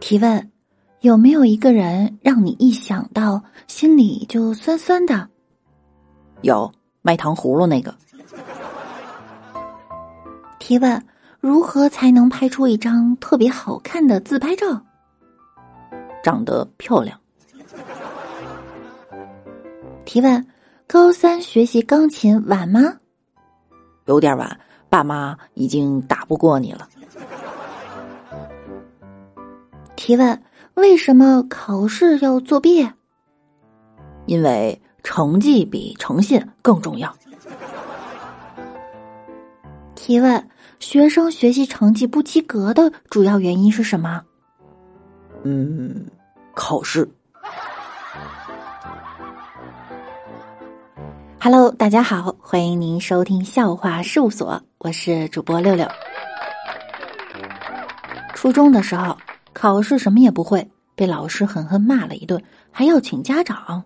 提问：有没有一个人让你一想到心里就酸酸的？有卖糖葫芦那个。提问：如何才能拍出一张特别好看的自拍照？长得漂亮。提问：高三学习钢琴晚吗？有点晚，爸妈已经打不过你了。提问：为什么考试要作弊？因为成绩比诚信更重要。提问：学生学习成绩不及格的主要原因是什么？嗯，考试。Hello，大家好，欢迎您收听笑话事务所，我是主播六六。初中的时候，考试什么也不会，被老师狠狠骂了一顿，还要请家长。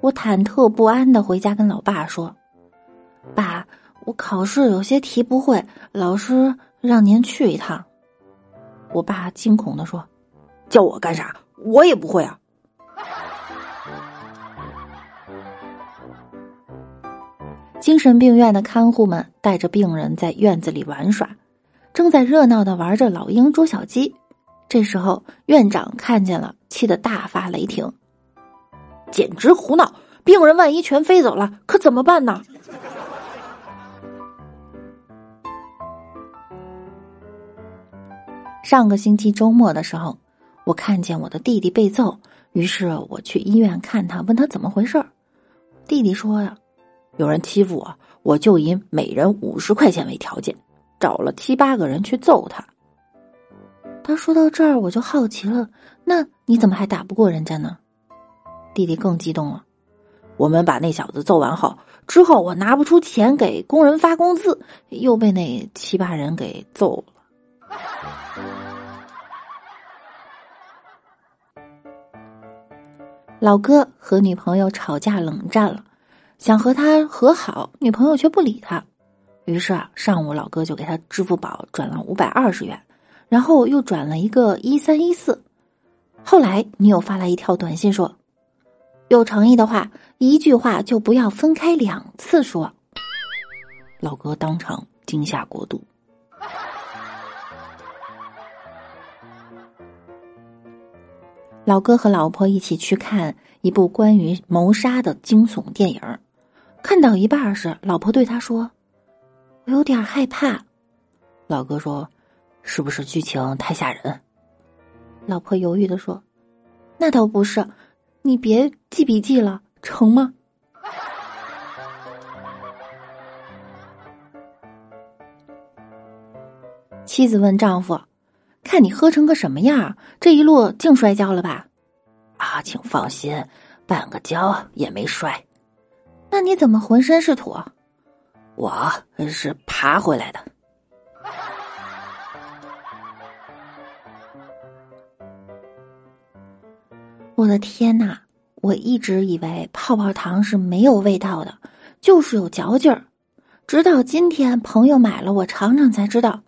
我忐忑不安的回家跟老爸说：“爸，我考试有些题不会，老师让您去一趟。”我爸惊恐的说：“叫我干啥？我也不会啊！” 精神病院的看护们带着病人在院子里玩耍，正在热闹的玩着老鹰捉小鸡。这时候，院长看见了，气得大发雷霆：“简直胡闹！病人万一全飞走了，可怎么办呢？”上个星期周末的时候，我看见我的弟弟被揍，于是我去医院看他，问他怎么回事弟弟说呀。有人欺负我，我就以每人五十块钱为条件，找了七八个人去揍他。他说到这儿，我就好奇了，那你怎么还打不过人家呢？弟弟更激动了。我们把那小子揍完后，之后我拿不出钱给工人发工资，又被那七八人给揍了。老哥和女朋友吵架冷战了。想和他和好，女朋友却不理他。于是啊，上午老哥就给他支付宝转了五百二十元，然后又转了一个一三一四。后来女友发来一条短信说：“有诚意的话，一句话就不要分开两次说。”老哥当场惊吓过度。老哥和老婆一起去看一部关于谋杀的惊悚电影。看到一半时，老婆对他说：“我有点害怕。”老哥说：“是不是剧情太吓人？”老婆犹豫的说：“那倒不是，你别记笔记了，成吗？”妻子问丈夫：“看你喝成个什么样，这一路净摔跤了吧？”啊，请放心，半个跤也没摔。那你怎么浑身是土？我是爬回来的。我的天哪！我一直以为泡泡糖是没有味道的，就是有嚼劲儿。直到今天，朋友买了我尝尝才知道，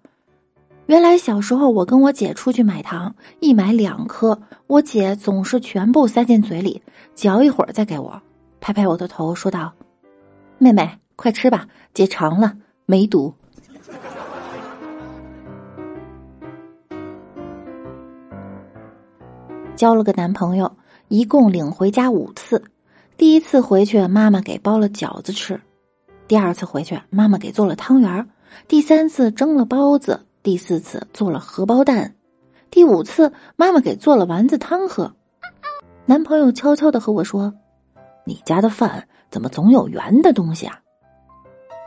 原来小时候我跟我姐出去买糖，一买两颗，我姐总是全部塞进嘴里，嚼一会儿再给我。拍拍我的头，说道：“妹妹，快吃吧，姐尝了，没毒。”交了个男朋友，一共领回家五次。第一次回去，妈妈给包了饺子吃；第二次回去，妈妈给做了汤圆；第三次蒸了包子；第四次做了荷包蛋；第五次，妈妈给做了丸子汤喝。男朋友悄悄的和我说。你家的饭怎么总有圆的东西啊？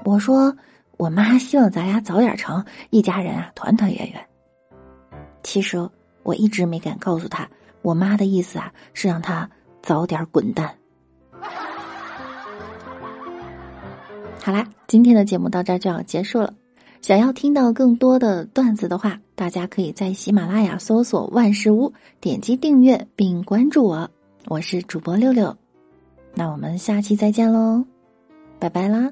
我说，我妈希望咱俩早点成，一家人啊团团圆圆。其实我一直没敢告诉他，我妈的意思啊是让他早点滚蛋。好啦，今天的节目到这儿就要结束了。想要听到更多的段子的话，大家可以在喜马拉雅搜索“万事屋”，点击订阅并关注我。我是主播六六。那我们下期再见喽，拜拜啦。